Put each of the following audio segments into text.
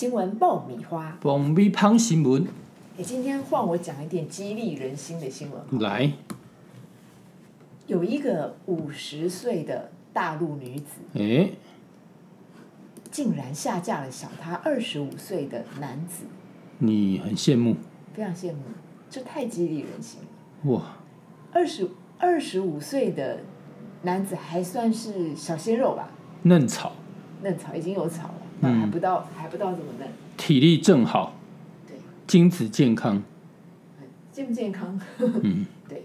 新闻爆米花，bomb 米胖新闻。你，今天换我讲一点激励人心的新闻。来，有一个五十岁的大陆女子，哎，竟然下嫁了小她二十五岁的男子，你很羡慕。非常羡慕，这太激励人心了。哇？二十二十五岁的男子还算是小鲜肉吧，嫩草，嫩草已经有草了，那还不到还不到怎么嫩，体力正好，对，精子健康，健不健康？嗯，对，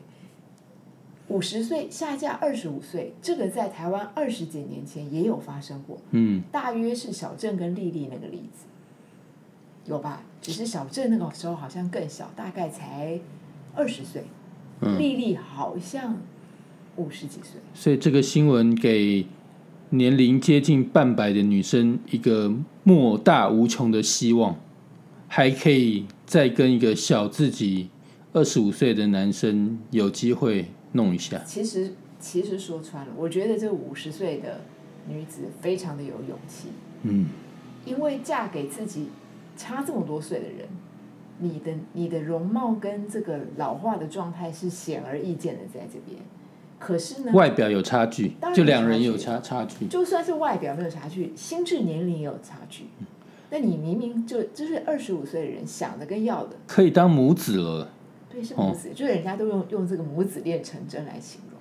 五十岁下嫁二十五岁，这个在台湾二十几年前也有发生过，嗯，大约是小郑跟丽丽那个例子，有吧？只是小郑那个时候好像更小，大概才二十岁，嗯丽丽好像五十几岁。所以这个新闻给年龄接近半百的女生一个莫大无穷的希望，还可以再跟一个小自己二十五岁的男生有机会弄一下。其实，其实说穿了，我觉得这五十岁的女子非常的有勇气，嗯，因为嫁给自己差这么多岁的人，你的你的容貌跟这个老化的状态是显而易见的在这边。可是呢，外表有差距就两人有差差距。就算是外表没有差距，心智年龄也有差距。那你明明就就是二十五岁的人想的跟要的，可以当母子了。对，是母子，就是人家都用用这个母子恋成真来形容。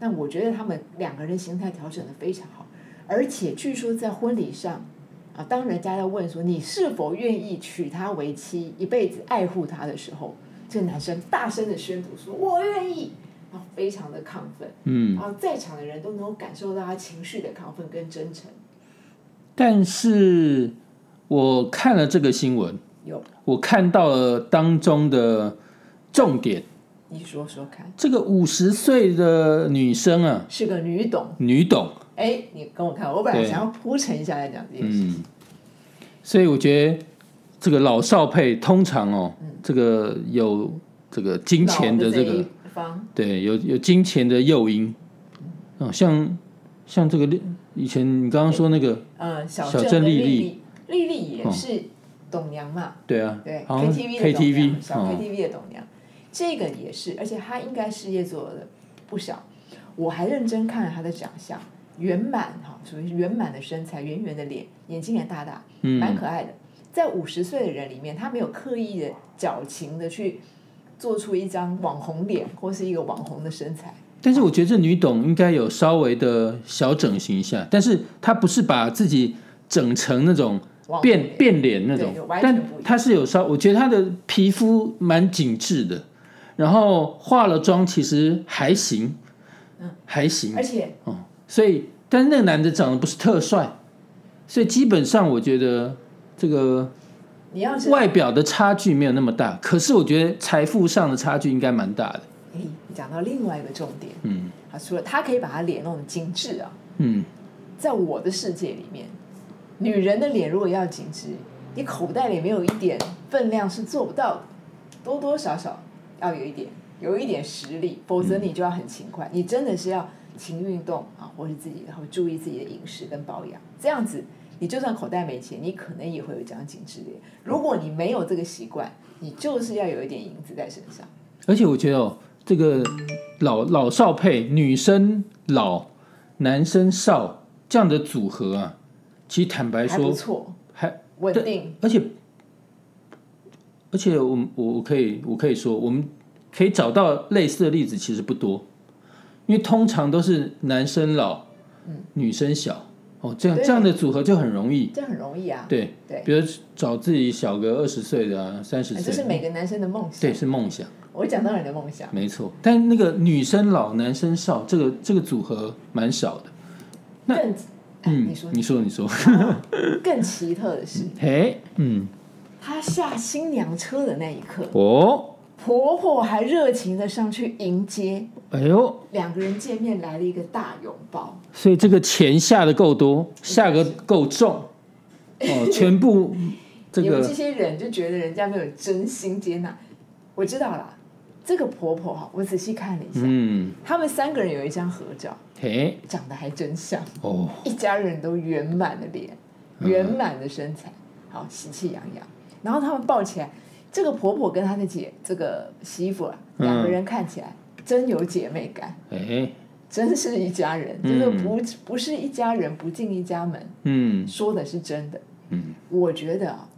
那我觉得他们两个人形态调整的非常好，而且据说在婚礼上啊，当人家要问说你是否愿意娶她为妻，一辈子爱护她的时候，这个男生大声的宣读说：“我愿意。”非常的亢奋，嗯。然，后在场的人都能够感受到他情绪的亢奋跟真诚。但是我看了这个新闻，有，我看到了当中的重点。你说说看，这个五十岁的女生啊，是个女董，女董，哎，你跟我看，我本来想要铺陈一下来讲这件事。嗯，所以我觉得这个老少配通常哦，这个有这个金钱的这个方，对，有有金钱的诱因，哦，像像这个以前你刚刚说那个，呃，小小郑跟丽郑丽丽丽，也是董娘嘛，对啊，对，KTV 的董 KTV 娘，小哦，KTV 的董娘，这个也是，而且她应该事业做的不少。我还认真看了她的长相，圆满哈，属于圆满的身材，圆圆的脸，眼睛也大大，蛮嗯，可爱的。在五十岁的人里面，他没有刻意的矫情的去做出一张网红脸或是一个网红的身材。但是我觉得这女董应该有稍微的小整形一下，但是她不是把自己整成那种变变脸那种但她是有稍，我觉得她的皮肤蛮紧致的，然后化了妆其实还行，嗯，还行而，且哦。所以但是那个男的长得不是特帅，所以基本上我觉得这个你要外表的差距没有那么大，可是我觉得财富上的差距应该蛮大的，哎，你讲到另外一个重点。嗯。啊，除了他可以把他脸弄得精致啊，嗯，在我的世界里面，女人的脸如果要紧致，你口袋里没有一点分量是做不到的，多多少少要有一点，有一点实力，否则你就要很勤快，你真的是要勤运动啊，或是自己然后注意自己的饮食跟保养，这样子你就算口袋没钱，你可能也会有奖金之类。如果你没有这个习惯，你就是要有一点银子在身上。而且我觉得哦，这个老老少配，女生老，男生少这样的组合啊，其实坦白还不说，错，还稳定。而且而且我我我可以我可以说，我们可以找到类似的例子，其实不多，因为通常都是男生老，女生小，哦，这样这样的组合就很容易，这很容易啊，对，对。比如找自己小个二十岁的啊，三十这是，每个男生的梦想。对，是梦想。我讲到你的梦想，没错，但那个女生老男生少，这个这个组合蛮少的。那嗯，你说，你说，你说，更奇特的是，嘿，嗯，他下新娘车的那一刻，哦，婆婆还热情的上去迎接，哎呦，两个人见面来了一个大拥抱。所以这个钱下的够多，下个够重，哦，全部这你们这些人就觉得人家没有真心接纳，我知道啦。这个婆婆哈，我仔细看了一下，嗯，他们三个人有一张合照，嘿，长得还真像，哦，一家人都圆满的脸，圆满的身材，好喜气洋洋。然后他们抱起来，这个婆婆跟她的姐这个媳妇啊，两个人看起来真有姐妹感，哎，真是一家人。这个不不是一家人不进一家门，嗯说的是真的。嗯，我觉得啊，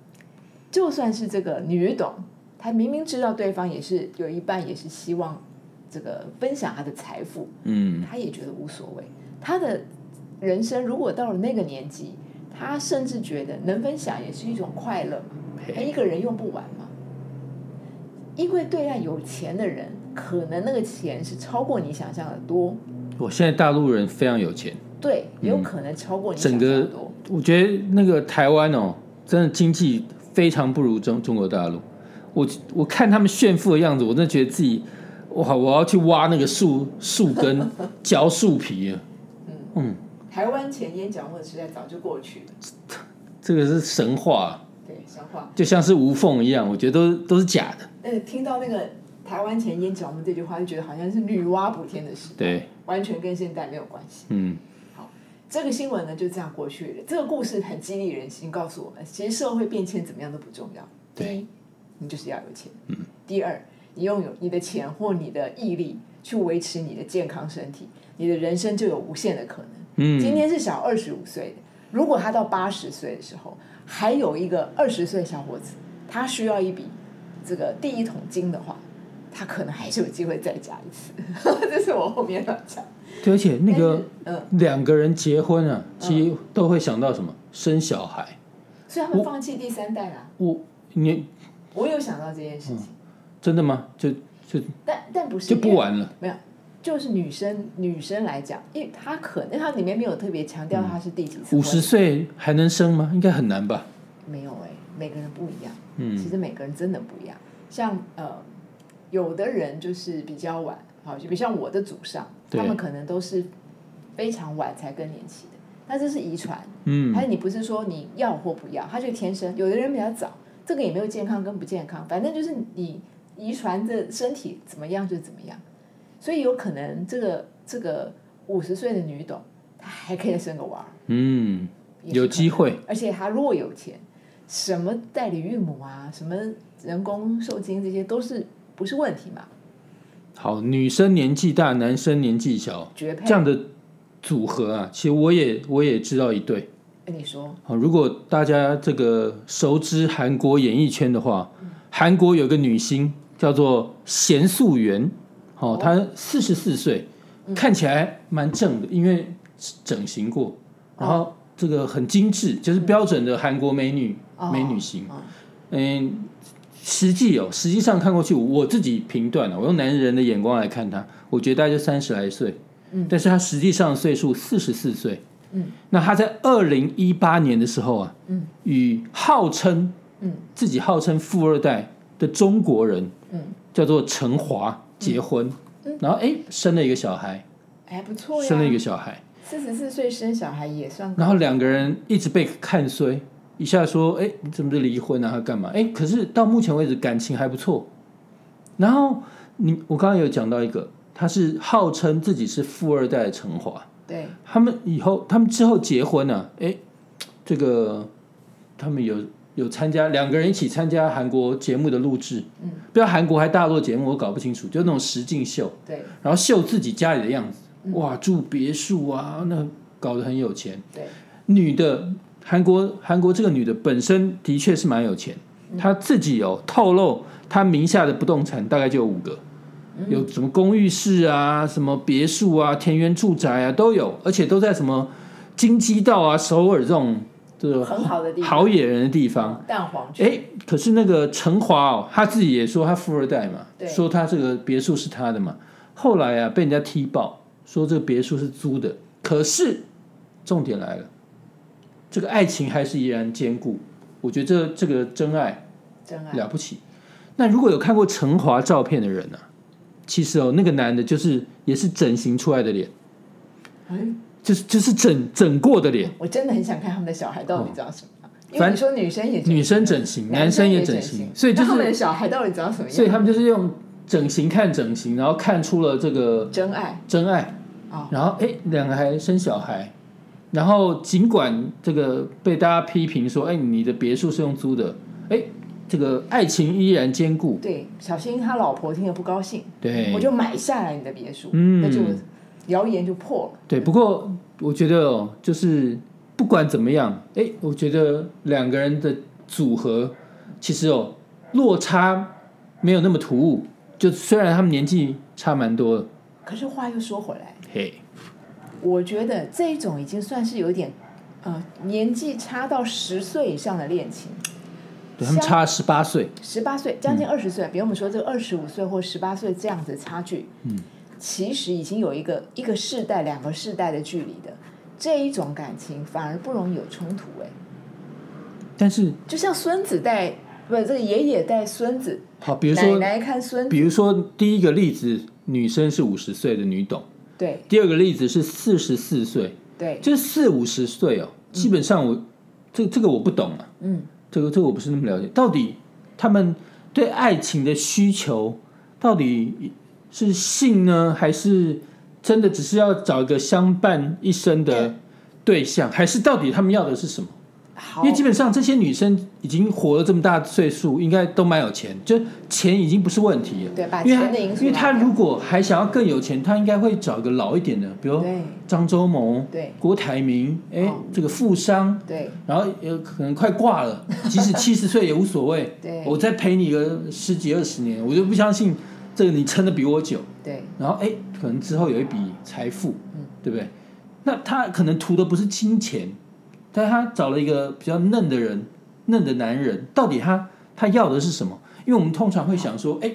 就算是这个女董，她明明知道对方也是有一半也是希望这个分享她的财富，嗯她也觉得无所谓。她的人生如果到了那个年纪，她甚至觉得能分享也是一种快乐嘛，她一个人用不完嘛。因为对岸有钱的人，可能那个钱是超过你想象的多，我现在大陆人非常有钱，对，也有可能超过你想整个象的多。我觉得那个台湾哦，真的经济非常不如中中国大陆。我我看他们炫富的样子，我真的觉得自己哇，我要去挖那个树树根，嚼树皮啊。嗯，台湾前烟角木的时代早就过去了，这个是神话，对，神话。就像是无缝一样，我觉得都都是假的。那个听到那个台湾前烟角木这句话，就觉得好像是女娲补天的事，对，完全跟现代没有关系。嗯好这个新闻呢就这样过去了。这个故事很激励人心，告诉我们，其实社会变迁怎么样都不重要。第对一，你就是要有钱。嗯。第二，你拥有你的钱或你的毅力去维持你的健康身体，你的人生就有无限的可能。嗯，今天是小二十五岁的，如果他到八十岁的时候，还有一个二十岁小伙子，他需要一笔这个第一桶金的话，他可能还是有机会再加一次。这是我后面要讲。对，而且那个但是嗯，两个人结婚啊，其实都会想到什么生小孩。所以他们放弃第三代啦。我你我有想到这件事情，真的吗？就就但但不是嗯就不玩了。没有，就是女生女生来讲，因为她可能她里面没有特别强调她是第几次五十岁还能生吗？应该很难吧？没有哎、每个人不一样。嗯其实每个人真的不一样。像呃，有的人就是比较晚，好，就比如像我的祖上，他们可能都是非常晚才更年期的，那这是遗传，嗯还有你不是说你要或不要，他就天生。有的人比较早，这个也没有健康跟不健康，反正就是你遗传的身体怎么样就怎么样，所以有可能这个这个五十岁的女董，她还可以生个娃儿。嗯，有机会，而且他如果有钱，什么代理孕母啊，什么人工受精这些都是不是问题嘛？好，女生年纪大，男生年纪小，绝配。这样的组合啊，其实我也我也知道一对。跟你说，好，如果大家这个熟知韩国演艺圈的话，韩国有个女星叫做贤素媛，哦，她四十四岁，看起来蛮正的，因为整形过，然后这个很精致，就是标准的韩国美女、哦美女型。哦。嗯，实际哦，实际上看过去，我自己评断了，我用男人的眼光来看她，我觉得大概就三十来岁，嗯。但是她实际上岁数四十四岁，嗯，那她在二零一八年的时候啊，嗯，与号称嗯。自己号称富二代的中国人，嗯，叫做陈华结婚，然后哎生了一个小孩，还不错呀。生了一个小孩，四十四岁生小孩也算。然后两个人一直被看衰，一下说哎你怎么就离婚啊，他干嘛？哎，可是到目前为止感情还不错。然后你我刚刚有讲到一个，他是号称自己是富二代的陈华，对，他们以后他们之后结婚呢、啊，哎，这个他们有有参加两个人一起参加韩国节目的录制，嗯，不知道韩国还大陆节目我搞不清楚，就那种实境秀，对。然后秀自己家里的样子，嗯哇，住别墅啊，那搞得很有钱。对，女的韩国韩国这个女的本身的确是蛮有钱，嗯她自己有透露，她名下的不动产大概就有五个，嗯有什么公寓室啊、什么别墅啊、田园住宅啊都有，而且都在什么京畿道啊、首尔这种这个很好的地方。好野人的地方。蛋黄区。哎，可是那个陈华哦，他自己也说他富二代嘛，对说他这个别墅是他的嘛。后来啊，被人家踢爆，说这个别墅是租的。可是重点来了，这个爱情还是依然坚固。我觉得这这个真爱真爱。了不起。那如果有看过陈华照片的人呢、啊，其实哦，那个男的就是也是整形出来的脸，哎，就是就是整整过的脸。我真的很想看他们的小孩到底长什么样。因为你说女生也女生整形，男生也整整形，所以就是他们的小孩到底长什么样？所以他们就是用整形看整形，然后看出了这个真爱。真爱，哦。然后哎，两个还生小孩，然后尽管这个被大家批评说，哎，你的别墅是用租的，哎，这个爱情依然坚固。对，小心他老婆听了不高兴，对，我就买下来你的别墅，嗯。那就谣言就破了。对，不过我觉得哦，就是不管怎么样，哎，我觉得两个人的组合其实哦落差没有那么突兀，就虽然他们年纪差蛮多的，可是话又说回来，嘿，我觉得这一种已经算是有点，呃，年纪差到十岁以上的恋情，他们差十八岁，十八岁将近二十岁，比如我们说这个二十五岁或十八岁这样子的差距，嗯，其实已经有一个一个世代、两个世代的距离的这一种感情，反而不容易有冲突。哎，但是就像孙子带不，这个爷爷带孙子，好，比如说，奶奶看孙子，比如说第一个例子，女生是五十岁的女董，对。第二个例子是四十四岁，对，就是四五十岁哦，基本上我这这个我不懂啊，嗯，这个这个我不是那么了解，到底他们对爱情的需求到底是性呢，还是真的只是要找一个相伴一生的对象，还是到底他们要的是什么？好因为基本上这些女生已经活了这么大岁数，应该都蛮有钱，就钱已经不是问题了。对把因为她钱的因素因为她如果还想要更有钱，她应该会找一个老一点的，比如对张忠谋、对郭台铭，哎、哦这个富商，对然后有可能快挂了，即使 七十岁也无所谓。对我再陪你个十几二十年，我就不相信这个你撑的比我久。对然后哎，可能之后有一笔财富，嗯对不对？那他可能图的不是金钱，但他找了一个比较嫩的人，嫩的男人，到底他他要的是什么？因为我们通常会想说，哎，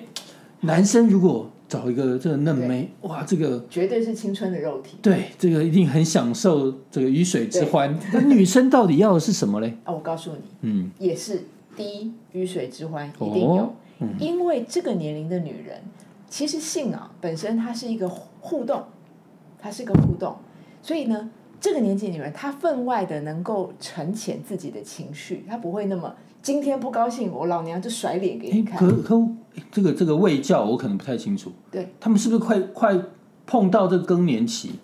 男生如果找一个这个嫩妹，哇，这个绝对是青春的肉体。对这个一定很享受这个鱼水之欢。那女生到底要的是什么嘞？啊，我告诉你，嗯，也是第一鱼水之欢一定有，哦嗯因为这个年龄的女人，其实性啊本身它是一个互动，它是一个互动，所以呢，这个年纪的女人她分外的能够沉潜自己的情绪，她不会那么今天不高兴，我老娘就甩脸给你哎，看。可可哎这个这个卫教我可能不太清楚，对他们是不是快快碰到这个更年期？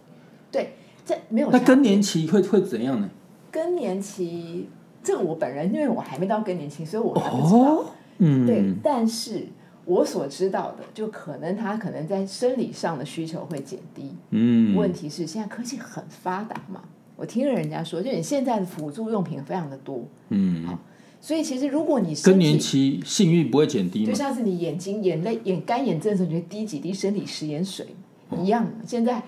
对，这没有那更年期会会怎样呢？更年期，这个我本人因为我还没到更年期，所以我还不知道。哦，嗯，对，但是我所知道的，就可能他可能在生理上的需求会减低。嗯，问题是现在科技很发达嘛，我听了人家说，就你现在的辅助用品非常的多，嗯，所以其实如果你身更年期性欲不会减低吗？就像是你眼睛眼泪眼干眼症的时候，滴几滴生理食盐水哦一样。现在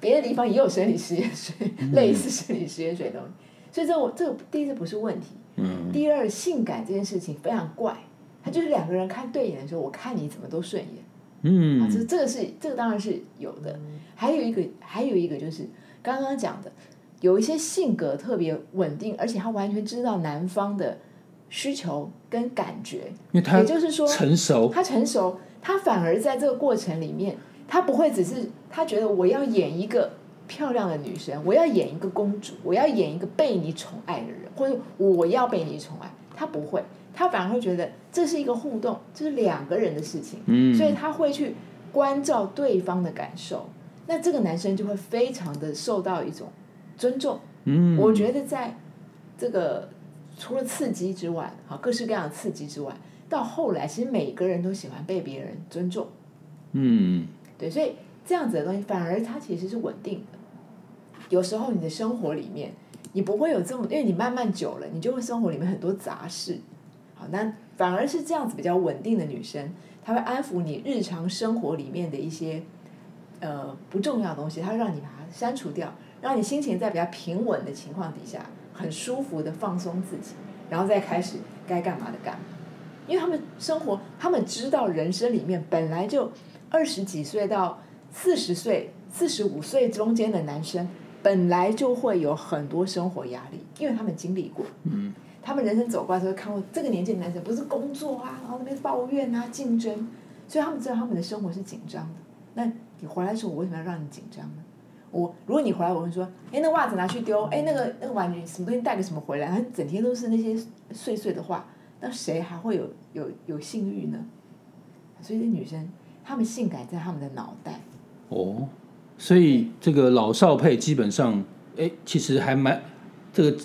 别的地方也有生理食盐水，嗯 类似生理食盐水的东西。所以这我这个第一个不是问题，嗯，第二性感这件事情非常怪，它就是两个人看对眼的时候，我看你怎么都顺眼。啊，嗯，这这个是这个当然是有的，还有一个还有一个就是刚刚讲的，有一些性格特别稳定，而且他完全知道男方的需求跟感觉，因为他也就是说成熟，他成熟，他反而在这个过程里面，他不会只是他觉得我要演一个漂亮的女生，我要演一个公主，我要演一个被你宠爱的人，或者我要被你宠爱，他不会，他反而会觉得这是一个互动，这是两个人的事情。嗯，所以他会去关照对方的感受，那这个男生就会非常的受到一种尊重。嗯，我觉得在这个除了刺激之外，好各式各样的刺激之外，到后来其实每个人都喜欢被别人尊重，嗯，对，所以这样子的东西反而它其实是稳定的。有时候你的生活里面，你不会有这么，因为你慢慢久了，你就会生活里面很多杂事。好，那反而是这样子比较稳定的女生，她会安抚你日常生活里面的一些呃不重要的东西，她让你把它删除掉，让你心情在比较平稳的情况底下，很舒服的放松自己，然后再开始该干嘛的干嘛。因为他们生活，他们知道人生里面本来就二十几岁到四十岁、四十五岁中间的男生，本来就会有很多生活压力，因为他们经历过。嗯，他们人生走过来的时候看过这个年纪的男生，不是工作啊，然后那边抱怨啊、竞争，所以他们知道他们的生活是紧张的。那你回来的时候，我为什么要让你紧张呢？我如果你回来，我会说，哎，那袜子拿去丢，哎，那个那个玩具什么东西带个什么回来，他整天都是那些碎碎的话，那谁还会有有有性欲呢？所以这女生，她们性感在她们的脑袋，哦，所以这个老少配基本上哎，其实还蛮这个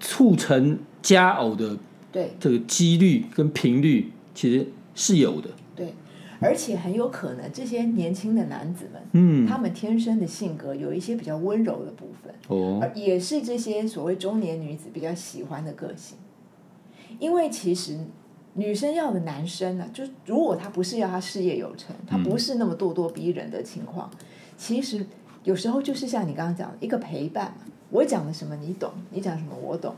促成佳偶的对这个几率跟频率，其实是有的。对，而且很有可能这些年轻的男子们，嗯，他们天生的性格有一些比较温柔的部分，哦，而也是这些所谓中年女子比较喜欢的个性。因为其实女生要的男生呢、就如果他不是要他事业有成，他不是那么咄咄逼人的情况，其实有时候就是像你刚刚讲的一个陪伴嘛。我讲的什么你懂，你讲什么我懂。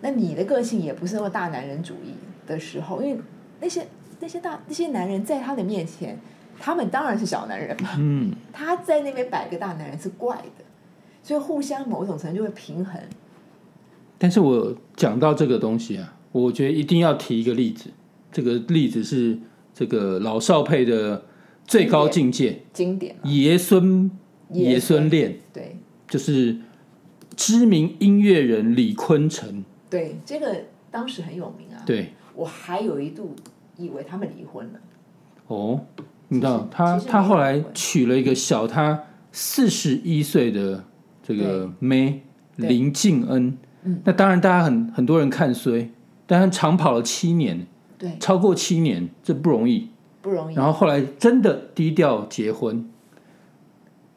那你的个性也不是那么大男人主义的时候，因为那些那些大那些男人在他的面前，他们当然是小男人嘛。嗯，他在那边摆个大男人是怪的，所以互相某种程度就会平衡。但是我讲到这个东西啊，我觉得一定要提一个例子，这个例子是这个老少配的最高境界经典嘛，爷孙爷爷孙恋，对就是知名音乐人李坤城。对，这个当时很有名啊。对，我还有一度以为他们离婚了。哦，你知道他他后来娶了一个小他四十一岁的这个妹对林静恩。嗯，那当然大家很很多人看衰，但他长跑了七年，对，超过七年，这不容易。不容易。然后后来真的低调结婚，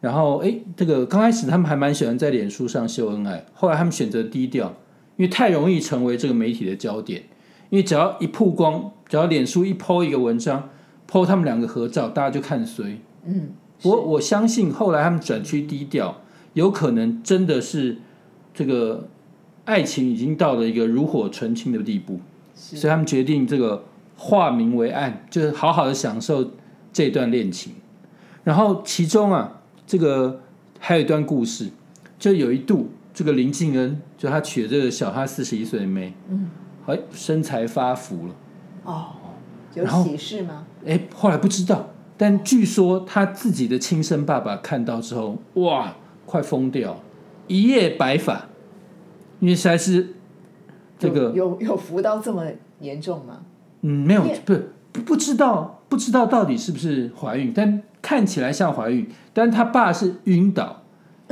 然后哎，这个刚开始他们还蛮喜欢在脸书上秀恩爱，后来他们选择低调，因为太容易成为这个媒体的焦点，因为只要一曝光，只要脸书一 po 一个文章，po 他们两个合照，大家就看谁。嗯，不过我相信后来他们转趋低调，有可能真的是这个爱情已经到了一个如火纯青的地步。所以他们决定这个化名为暗，就是好好的享受这段恋情。然后其中啊，这个还有一段故事，就有一度这个林敬恩，就他娶了这个小他四十一岁的妹，嗯，哎，身材发福了。哦，有喜事吗？哎，后来不知道，但据说他自己的亲生爸爸看到之后，哇，快疯掉，一夜白发，因为实在是这个有有有浮到这么严重吗？嗯，没有不不不知道不知道到底是不是怀孕，但看起来像怀孕，但他爸是晕倒，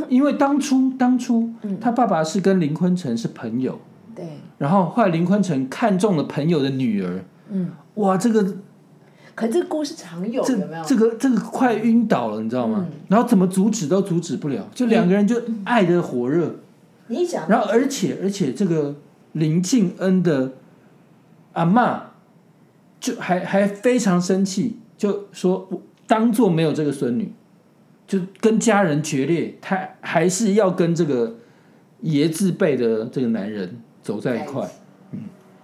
因为当初当初他爸爸是跟林坤城是朋友，对，然后后来林坤城看中了朋友的女儿，嗯，哇，这个可这个故事常有，这有没有？这个这个快晕倒了，你知道吗？嗯。然后怎么阻止都阻止不了，就两个人就爱的火热，你一讲，然后而且而且这个林敬恩的阿妈就还还非常生气，就说我当做没有这个孙女，就跟家人决裂，他还是要跟这个爷字辈的这个男人走在一块。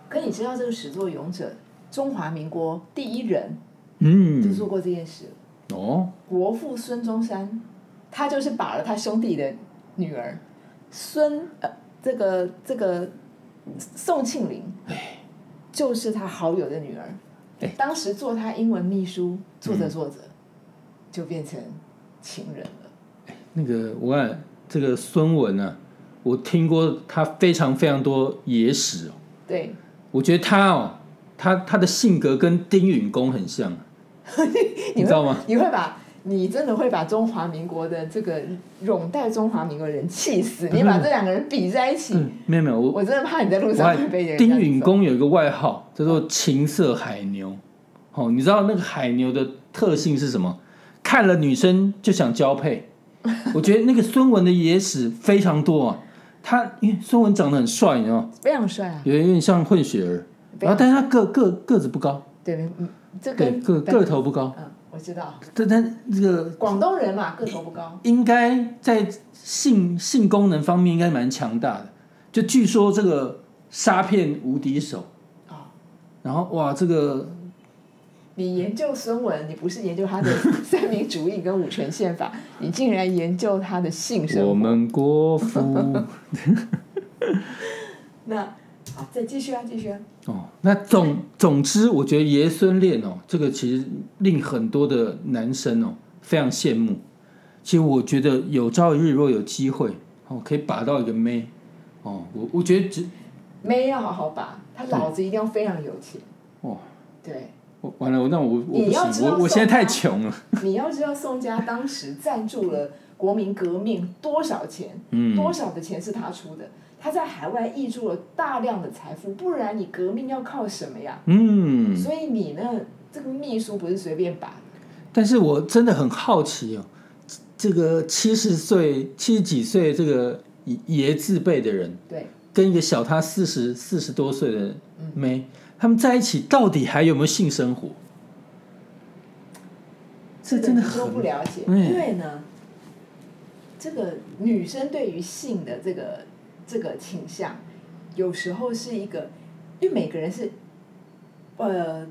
可你知道这个始作俑者，中华民国第一人嗯就嗯，做过这件事。哦，国父孙中山，他就是把了他兄弟的女儿孙呃这个这个宋庆龄，就是他好友的女儿哎。当时做他英文秘书，做着做着、就变成情人了。那个我看这个孙文啊，我听过他非常非常多野史哦，对，我觉得他哦，他他的性格跟丁允恭很像，你知道吗？你会把你真的会把中华民国的这个拥戴中华民国人气死。你把这两个人比在一起，嗯，没有没有，我我真的怕你在路上会被人丁允揍恭有一个外号叫做情色海牛，哦，你知道那个海牛的特性是什么？看了女生就想交配。我觉得那个孙文的野史非常多啊，他因为孙文长得很帅，你知道吗？非常帅啊。有有点像混血儿，然后但是他个个个子不高，对，嗯，这对跟个个头不高，嗯，我知道，但但这个广东人嘛，个头不高。应该在性性功能方面应该蛮强大的。就据说这个杀片无敌手啊然后哇，这个你研究孙文，你不是研究他的 三民主义跟五权宪法，你竟然研究他的性生活。我们国父 那好，再继续啊，继续啊。哦，那总总之，我觉得爷孙恋哦，这个其实令很多的男生哦非常羡慕。其实我觉得有朝一日若有机会哦，可以把到一个妹哦，我我觉得只妹要好好把，他老子一定要非常有钱。哦，对，我完了，那我我不行，我我现在太穷了。你要知道宋 家当时赞助了国民革命多少钱，嗯。多少的钱是他出的，他在海外挹注了大量的财富，不然你革命要靠什么呀？嗯，所以你呢，这个秘书不是随便把的，但是我真的很好奇哦，这个七十岁、七十几岁这个爷爷字辈的人，对，跟一个小他四十四十多岁的妹，他们在一起到底还有没有性生活？这真的个你都不了解，嗯。因为呢，这个女生对于性的这个这个倾向，有时候是一个，因为每个人是，呃，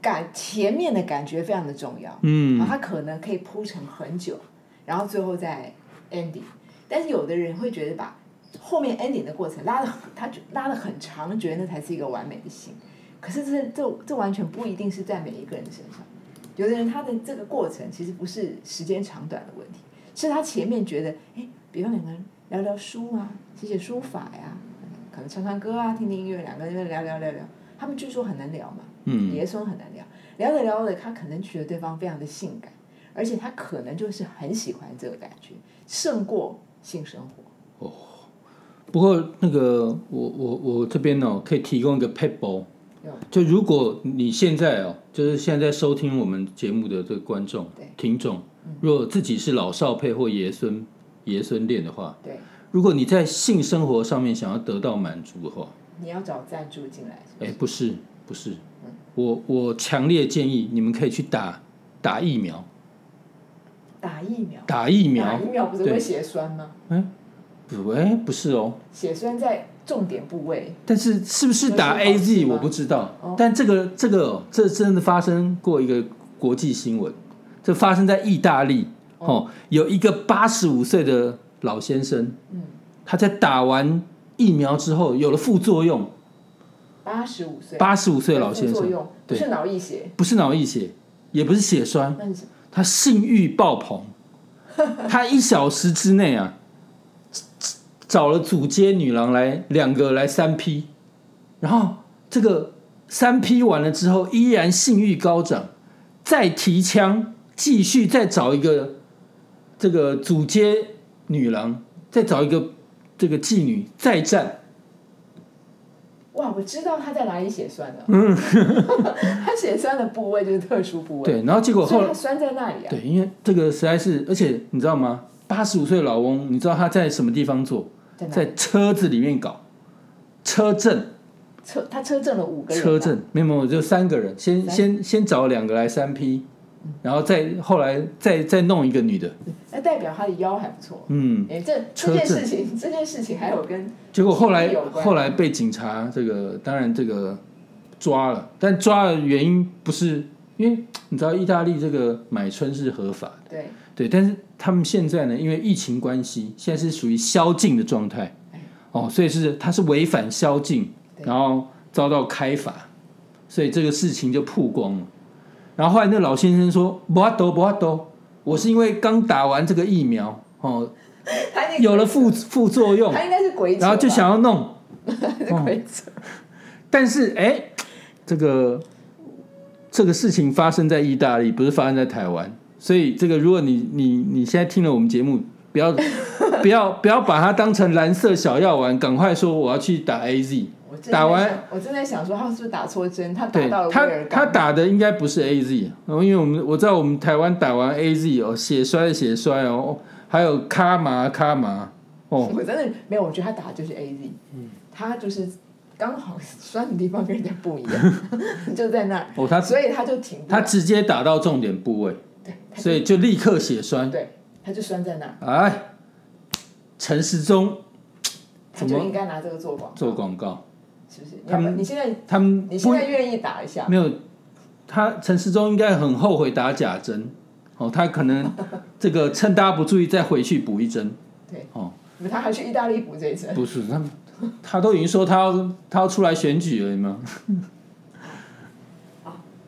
感前面的感觉非常的重要，嗯。啊，他可能可以铺陈很久，然后最后再 ending，但是有的人会觉得把后面 ending 的过程拉的很，他觉拉的很长，觉得那才是一个完美的性，可是这这这完全不一定是在每一个人身上。有的人他的这个过程其实不是时间长短的问题，是他前面觉得，哎，比方两个人聊聊书啊，写写书法呀，可能唱唱歌啊，听听音乐，两个人聊聊聊聊，他们据说很能聊嘛，嗯。爷孙很难聊，聊着聊着，他可能觉得对方非常的性感，而且他可能就是很喜欢这个感觉，胜过性生活。哦。不过那个我我我这边哦，可以提供一个 p a p e 有就如果你现在哦，就是现在收听我们节目的这个观众对、听众，如果自己是老少配或爷孙爷孙恋的话，对，如果你在性生活上面想要得到满足的话，你要找赞助进来是不哎，是，不是不是，我我强烈建议你们可以去打打疫苗，打疫苗，打疫苗。打疫苗不是会对。血栓吗？不哎不是哦，血栓在重点部位，但是是不是打 AZ 我不知道，哦。但这个这个哦这真的发生过一个国际新闻，这发生在意大利。哦，有一个八十五岁的老先生，嗯，他在打完疫苗之后有了副作用，八十五岁，八十五岁的老先生对。是脑溢血，不是脑溢血，也不是血栓？他性欲爆棚，他一小时之内啊，找了主街女郎来两个来三 P，然后这个三 P 完了之后，依然性欲高涨，再提枪继续再找一个这个主街女郎，再找一个这个妓女再战，哇，我知道他在哪里血栓了。嗯 他血栓的部位就是特殊部位，对，然后结果后来所以他栓在那里啊。对，因为这个实在是，而且你知道吗？八十五岁的老翁，你知道他在什么地方做？在车子里面搞车震，车他车震了五个人啊。车震没有没有，就三个人，先先先找两个来三 P，然后再后来再再弄一个女的，那代表他的腰还不错。嗯，哎，这这件事情，这件事情还有跟结果后来后来被警察这个当然这个抓了，但抓的原因不是因为你知道意大利这个买春是合法的，对。对，但是他们现在呢，因为疫情关系，现在是属于宵禁的状态，哦，所以是他是违反宵禁，然后遭到开罚，所以这个事情就曝光了。然后后来那老先生说：“不都不都，我是因为刚打完这个疫苗，哦，有了副副作用，他应该是鬼扯，然后就想要弄，是鬼扯。但是哎，这个这个事情发生在意大利，不是发生在台湾，所以这个如果你你你现在听了我们节目，不要 不要不要把它当成蓝色小药丸，赶快说我要去打 AZ。我打完，我正在想说他是不是打错针，他打到了威他。他打的应该不是 AZ，然后因为我们我知道我们台湾打完 AZ 哦，血栓的血栓哦，还有卡麻卡麻哦，我真的没有，我觉得他打的就是 A Z，嗯他就是刚好酸的地方跟人家不一样，就在那儿，哦他所以他就停。他直接打到重点部位，对，所以就立刻血栓。对，他就栓在那儿，哎，陈时中他就应该拿这个做广告，做广告，是不是？他们你现在他们你现在愿意打一下？没有，他陈时中应该很后悔打假针，哦，他可能 这个趁大家不注意再回去补一针，对，哦，他还去意大利补这一针。不是他，他都已经说他要他要出来选举了吗？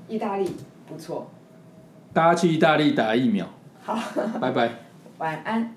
意大利不错，大家去意大利打疫苗，好，拜拜。晚安。